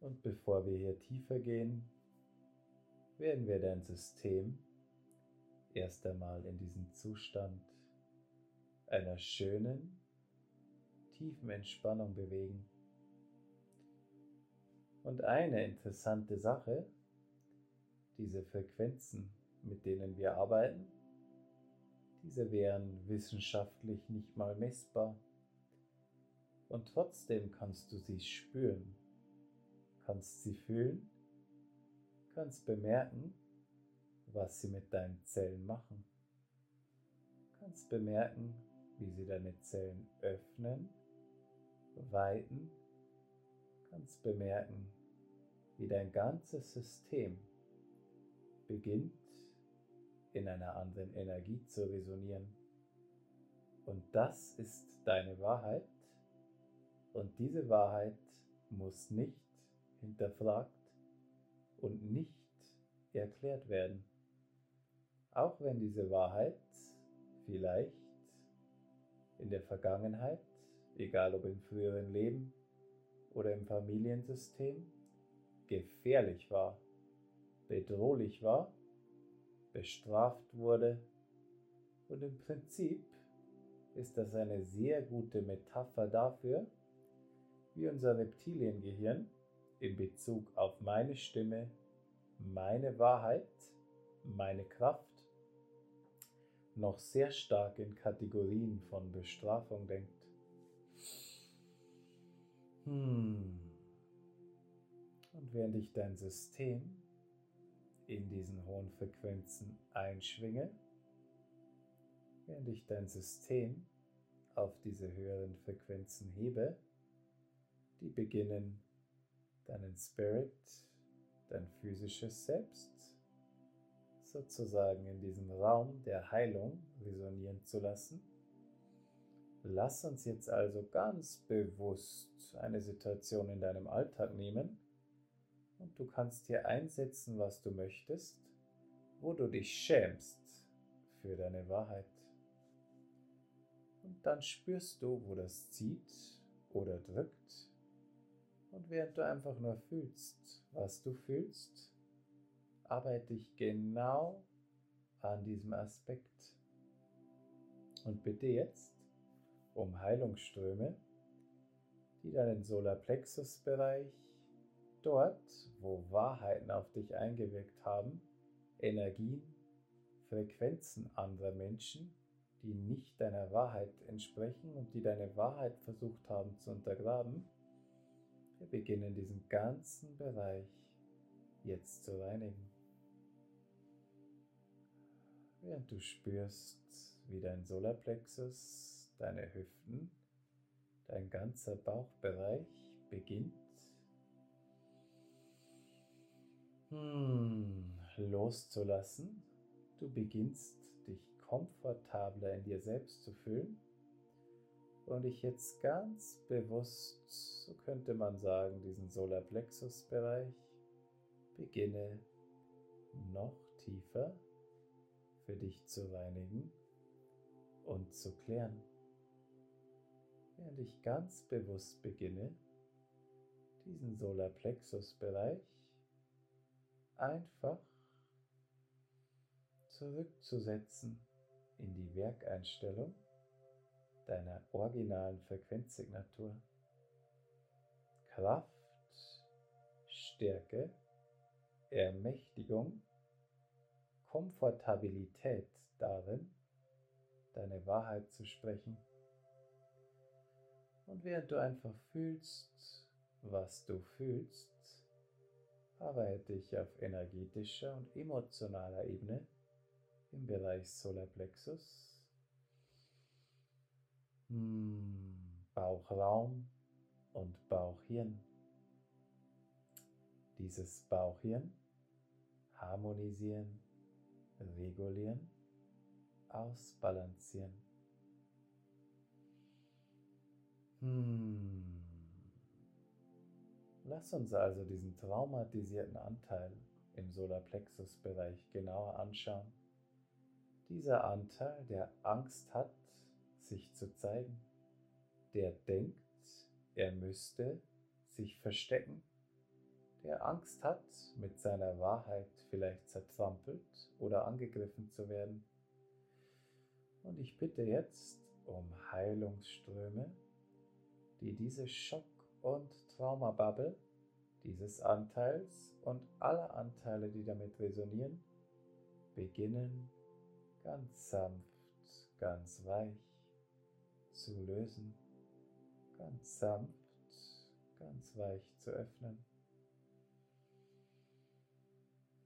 Und bevor wir hier tiefer gehen, werden wir dein System erst einmal in diesen Zustand einer schönen, tiefen Entspannung bewegen. Und eine interessante Sache, diese Frequenzen, mit denen wir arbeiten, diese wären wissenschaftlich nicht mal messbar. Und trotzdem kannst du sie spüren, kannst sie fühlen, kannst bemerken, was sie mit deinen Zellen machen. Kannst bemerken, wie sie deine Zellen öffnen, weiten. Kannst bemerken, wie dein ganzes System beginnt in einer anderen Energie zu resonieren. Und das ist deine Wahrheit. Und diese Wahrheit muss nicht hinterfragt und nicht erklärt werden. Auch wenn diese Wahrheit vielleicht in der Vergangenheit, egal ob im früheren Leben oder im Familiensystem, gefährlich war, bedrohlich war, bestraft wurde. Und im Prinzip ist das eine sehr gute Metapher dafür, wie unser Reptiliengehirn in Bezug auf meine Stimme, meine Wahrheit, meine Kraft noch sehr stark in Kategorien von Bestrafung denkt. Hmm. Und während ich dein System in diesen hohen Frequenzen einschwinge, während ich dein System auf diese höheren Frequenzen hebe, die beginnen deinen Spirit, dein physisches Selbst sozusagen in diesem Raum der Heilung resonieren zu lassen. Lass uns jetzt also ganz bewusst eine Situation in deinem Alltag nehmen, und du kannst hier einsetzen, was du möchtest, wo du dich schämst für deine Wahrheit. Und dann spürst du, wo das zieht oder drückt. Und während du einfach nur fühlst, was du fühlst, arbeite ich genau an diesem Aspekt. Und bitte jetzt um Heilungsströme, die deinen Solarplexus-Bereich dort, wo Wahrheiten auf dich eingewirkt haben, Energien, Frequenzen anderer Menschen, die nicht deiner Wahrheit entsprechen und die deine Wahrheit versucht haben zu untergraben, wir beginnen diesen ganzen Bereich jetzt zu reinigen. Während du spürst, wie dein Solarplexus, deine Hüften, dein ganzer Bauchbereich beginnt hm, loszulassen. Du beginnst dich komfortabler in dir selbst zu fühlen und ich jetzt ganz bewusst, so könnte man sagen, diesen Solarplexus-Bereich beginne noch tiefer für dich zu reinigen und zu klären. Während ich ganz bewusst beginne, diesen Solarplexus-Bereich einfach zurückzusetzen in die Werkeinstellung deiner originalen Frequenzsignatur. Kraft, Stärke, Ermächtigung, Komfortabilität darin, deine Wahrheit zu sprechen. Und während du einfach fühlst, was du fühlst, arbeite ich auf energetischer und emotionaler Ebene im Bereich Solarplexus, hm, Bauchraum und Bauchhirn. Dieses Bauchhirn harmonisieren, regulieren, ausbalancieren. Hmm. Lass uns also diesen traumatisierten Anteil im Solarplexus-Bereich genauer anschauen. Dieser Anteil, der Angst hat, sich zu zeigen, der denkt, er müsste sich verstecken, der Angst hat, mit seiner Wahrheit vielleicht zertrampelt oder angegriffen zu werden. Und ich bitte jetzt um Heilungsströme, die diese Schock- und Traumabubble dieses Anteils und aller Anteile, die damit resonieren, beginnen ganz sanft, ganz weich zu lösen, ganz sanft, ganz weich zu öffnen.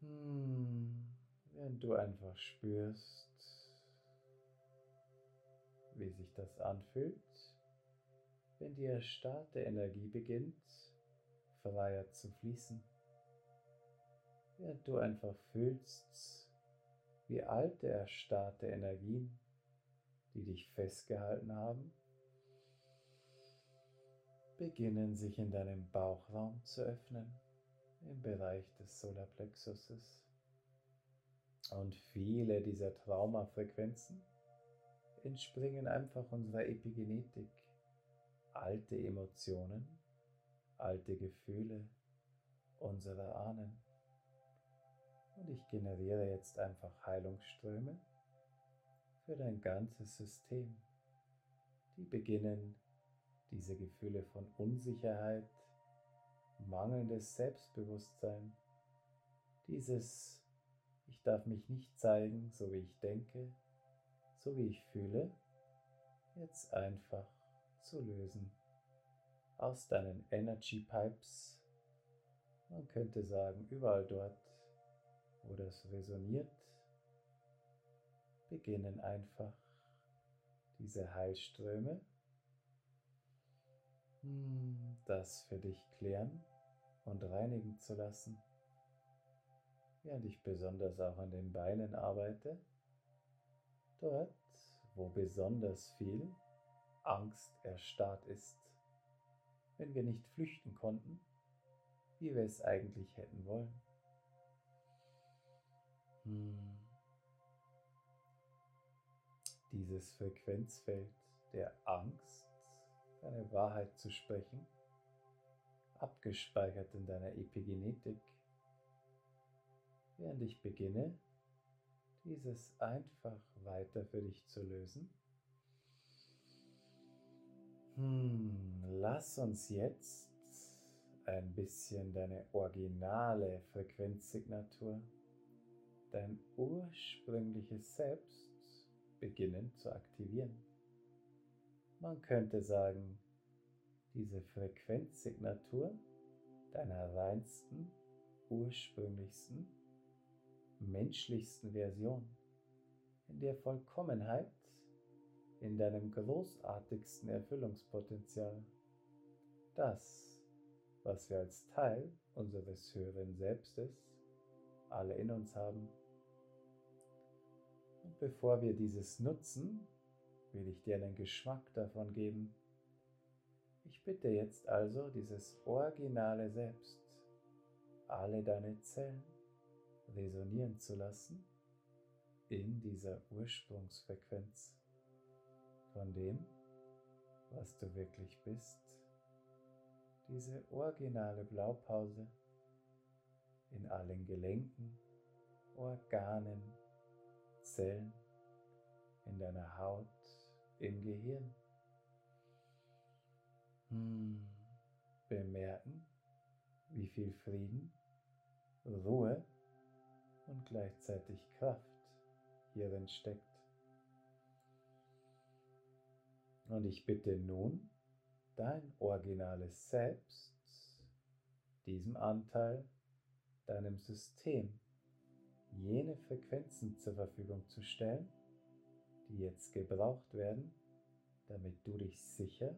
Hm, wenn du einfach spürst, wie sich das anfühlt, wenn die erstarrte Energie beginnt, freier zu fließen. Während du einfach fühlst, wie alte, erstarrte Energien, die dich festgehalten haben, beginnen sich in deinem Bauchraum zu öffnen, im Bereich des Solarplexuses. Und viele dieser Traumafrequenzen entspringen einfach unserer Epigenetik, alte Emotionen, alte Gefühle unserer Ahnen. Und ich generiere jetzt einfach Heilungsströme für dein ganzes System. Die beginnen diese Gefühle von Unsicherheit, mangelndes Selbstbewusstsein, dieses ich darf mich nicht zeigen, so wie ich denke, so wie ich fühle, jetzt einfach zu lösen aus deinen Energy Pipes. Man könnte sagen, überall dort, wo das resoniert, beginnen einfach diese Heilströme, hm, das für dich klären und reinigen zu lassen, während ich besonders auch an den Beinen arbeite, dort, wo besonders viel Angst erstarrt ist wenn wir nicht flüchten konnten, wie wir es eigentlich hätten wollen. Hm. Dieses Frequenzfeld der Angst, deine Wahrheit zu sprechen, abgespeichert in deiner Epigenetik, während ich beginne, dieses einfach weiter für dich zu lösen. Hm, lass uns jetzt ein bisschen deine originale Frequenzsignatur, dein ursprüngliches Selbst beginnen zu aktivieren. Man könnte sagen, diese Frequenzsignatur deiner reinsten, ursprünglichsten, menschlichsten Version, in der Vollkommenheit in deinem großartigsten Erfüllungspotenzial. Das, was wir als Teil unseres höheren Selbstes alle in uns haben. Und bevor wir dieses nutzen, will ich dir einen Geschmack davon geben. Ich bitte jetzt also dieses originale Selbst, alle deine Zellen resonieren zu lassen in dieser Ursprungsfrequenz von dem, was du wirklich bist. Diese originale Blaupause in allen Gelenken, Organen, Zellen, in deiner Haut, im Gehirn. Hm. Bemerken, wie viel Frieden, Ruhe und gleichzeitig Kraft hierin steckt. Und ich bitte nun dein originales Selbst, diesem Anteil, deinem System, jene Frequenzen zur Verfügung zu stellen, die jetzt gebraucht werden, damit du dich sicher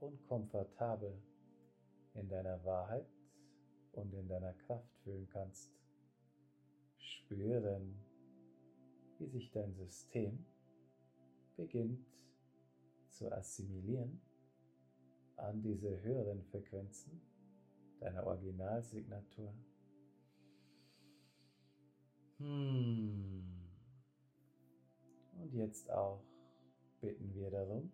und komfortabel in deiner Wahrheit und in deiner Kraft fühlen kannst. Spüren, wie sich dein System beginnt zu assimilieren an diese höheren Frequenzen deiner Originalsignatur. Hm. Und jetzt auch bitten wir darum,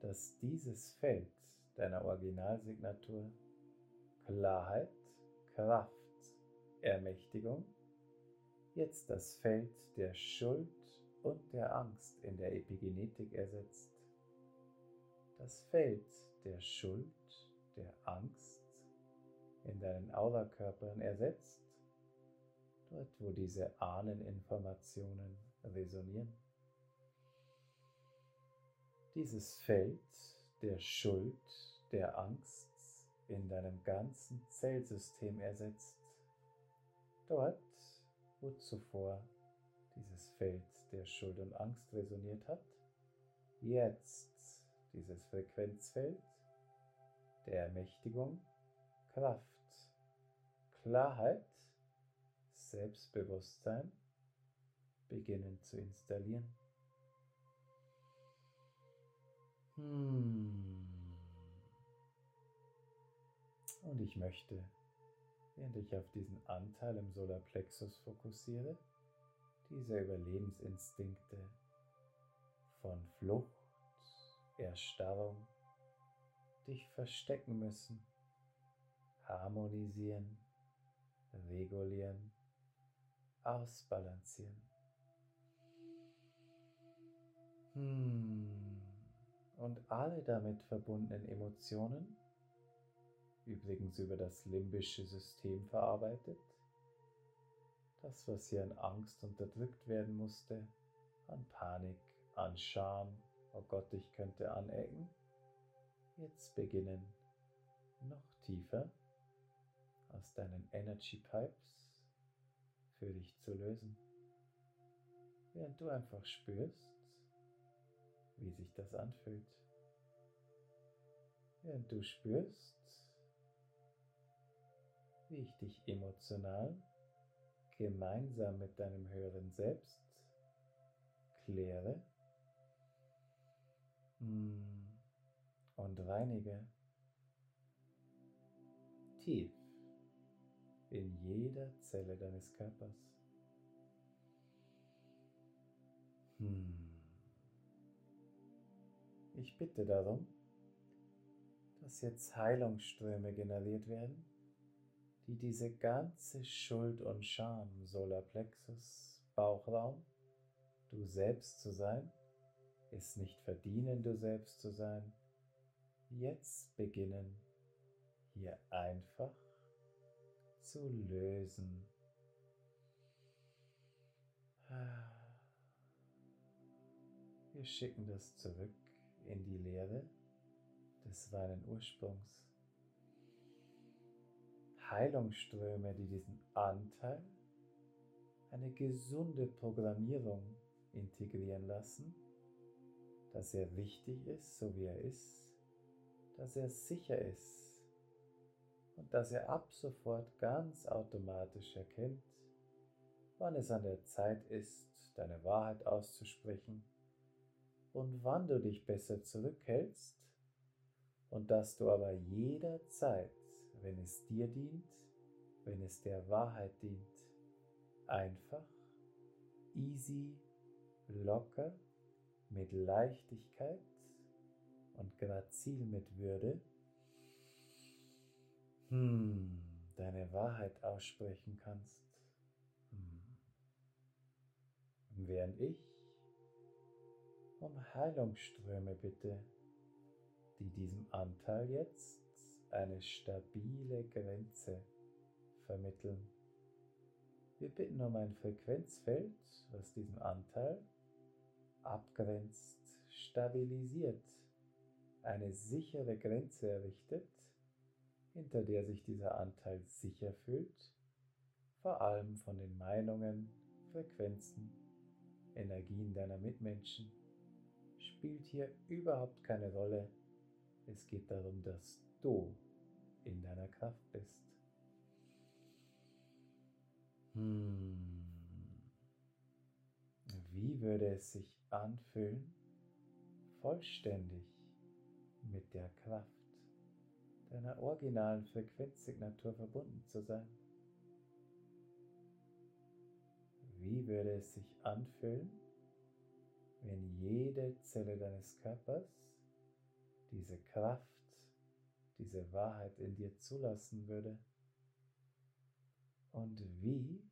dass dieses Feld deiner Originalsignatur Klarheit, Kraft, Ermächtigung jetzt das Feld der Schuld und der Angst in der Epigenetik ersetzt. Das Feld der Schuld, der Angst in deinen Aurakörpern ersetzt, dort wo diese Ahneninformationen resonieren. Dieses Feld der Schuld, der Angst in deinem ganzen Zellsystem ersetzt. Dort, wo zuvor dieses Feld der Schuld und Angst resoniert hat, jetzt dieses Frequenzfeld der Ermächtigung, Kraft, Klarheit, Selbstbewusstsein beginnen zu installieren. Hmm. Und ich möchte, während ich auf diesen Anteil im Solarplexus fokussiere, diese Überlebensinstinkte von Flucht, Erstarrung, dich verstecken müssen, harmonisieren, regulieren, ausbalancieren. Hmm. Und alle damit verbundenen Emotionen übrigens über das limbische System verarbeitet. Das, was hier an Angst unterdrückt werden musste, an Panik, an Scham, oh Gott, ich könnte anecken, jetzt beginnen noch tiefer aus deinen Energy Pipes für dich zu lösen. Während du einfach spürst, wie sich das anfühlt. Während du spürst, wie ich dich emotional gemeinsam mit deinem höheren Selbst kläre hm, und reinige tief in jeder Zelle deines Körpers. Hm. Ich bitte darum, dass jetzt Heilungsströme generiert werden die diese ganze Schuld und Scham, Solarplexus, Bauchraum, du selbst zu sein, es nicht verdienen, du selbst zu sein, jetzt beginnen, hier einfach zu lösen. Wir schicken das zurück in die Leere des reinen Ursprungs. Heilungsströme, die diesen Anteil, eine gesunde Programmierung integrieren lassen, dass er richtig ist, so wie er ist, dass er sicher ist und dass er ab sofort ganz automatisch erkennt, wann es an der Zeit ist, deine Wahrheit auszusprechen und wann du dich besser zurückhältst und dass du aber jederzeit wenn es dir dient, wenn es der Wahrheit dient, einfach, easy, locker, mit Leichtigkeit und grazil mit Würde, hm, deine Wahrheit aussprechen kannst. Hm. Während ich um Heilungsströme bitte, die diesem Anteil jetzt eine stabile Grenze vermitteln. Wir bitten um ein Frequenzfeld, was diesen Anteil abgrenzt, stabilisiert, eine sichere Grenze errichtet, hinter der sich dieser Anteil sicher fühlt, vor allem von den Meinungen, Frequenzen, Energien deiner Mitmenschen, spielt hier überhaupt keine Rolle. Es geht darum, dass du in deiner Kraft bist. Hm. Wie würde es sich anfühlen, vollständig mit der Kraft deiner originalen Frequenzsignatur verbunden zu sein? Wie würde es sich anfühlen, wenn jede Zelle deines Körpers diese Kraft diese Wahrheit in dir zulassen würde? Und wie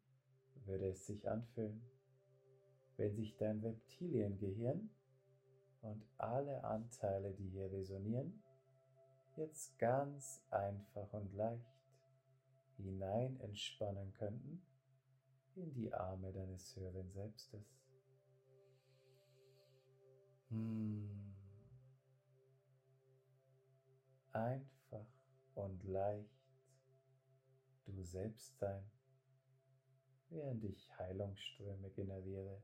würde es sich anfühlen, wenn sich dein Reptiliengehirn und alle Anteile, die hier resonieren, jetzt ganz einfach und leicht hinein entspannen könnten in die Arme deines höheren Selbstes. Hm. Einfach und leicht du selbst sein, während ich Heilungsströme generiere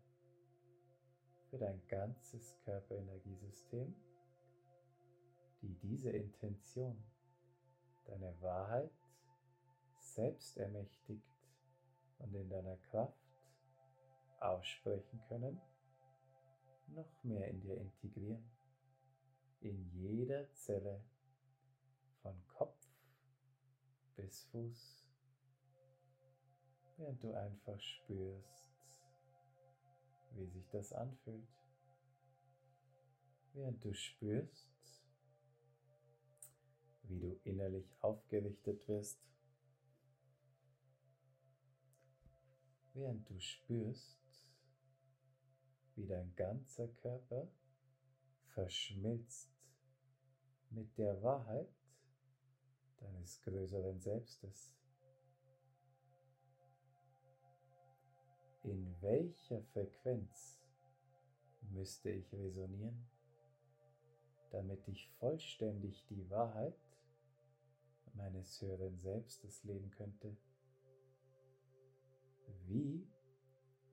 für dein ganzes Körperenergiesystem, die diese Intention, deine Wahrheit selbst ermächtigt und in deiner Kraft aussprechen können, noch mehr in dir integrieren, in jeder Zelle von Kopf bis Fuß, während du einfach spürst, wie sich das anfühlt, während du spürst, wie du innerlich aufgerichtet wirst, während du spürst, wie dein ganzer Körper verschmilzt mit der Wahrheit deines größeren Selbstes. In welcher Frequenz müsste ich resonieren, damit ich vollständig die Wahrheit meines höheren Selbstes leben könnte? Wie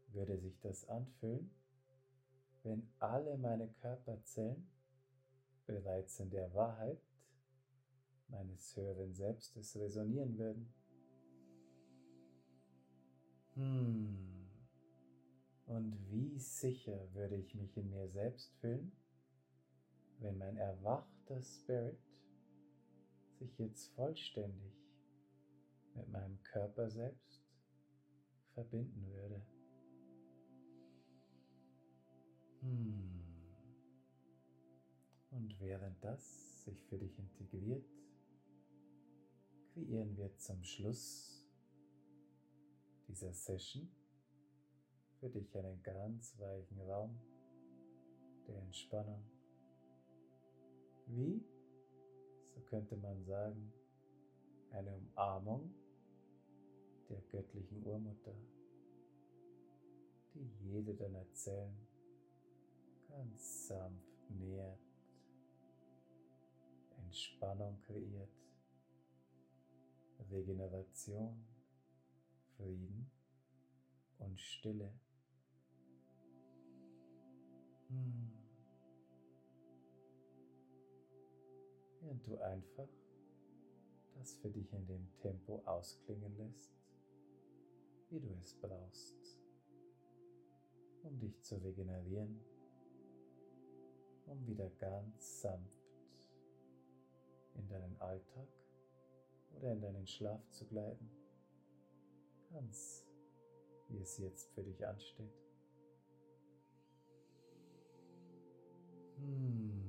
würde sich das anfühlen, wenn alle meine Körperzellen bereits in der Wahrheit meines höheren Selbstes resonieren würden? Hmm. Und wie sicher würde ich mich in mir selbst fühlen, wenn mein erwachter Spirit sich jetzt vollständig mit meinem Körper selbst verbinden würde. Hmm. Und während das sich für dich integriert, kreieren wir zum Schluss dieser Session für dich einen ganz weichen Raum der Entspannung. Wie, könnte man sagen, eine Umarmung der göttlichen Urmutter, die jede deiner Zellen ganz sanft nährt, Entspannung kreiert, Regeneration, Frieden und Stille. Hm. Während du einfach das für dich in dem Tempo ausklingen lässt, wie du es brauchst, um dich zu regenerieren, um wieder ganz sanft in deinen Alltag oder in deinen Schlaf zu gleiten, ganz wie es jetzt für dich ansteht. Hmm.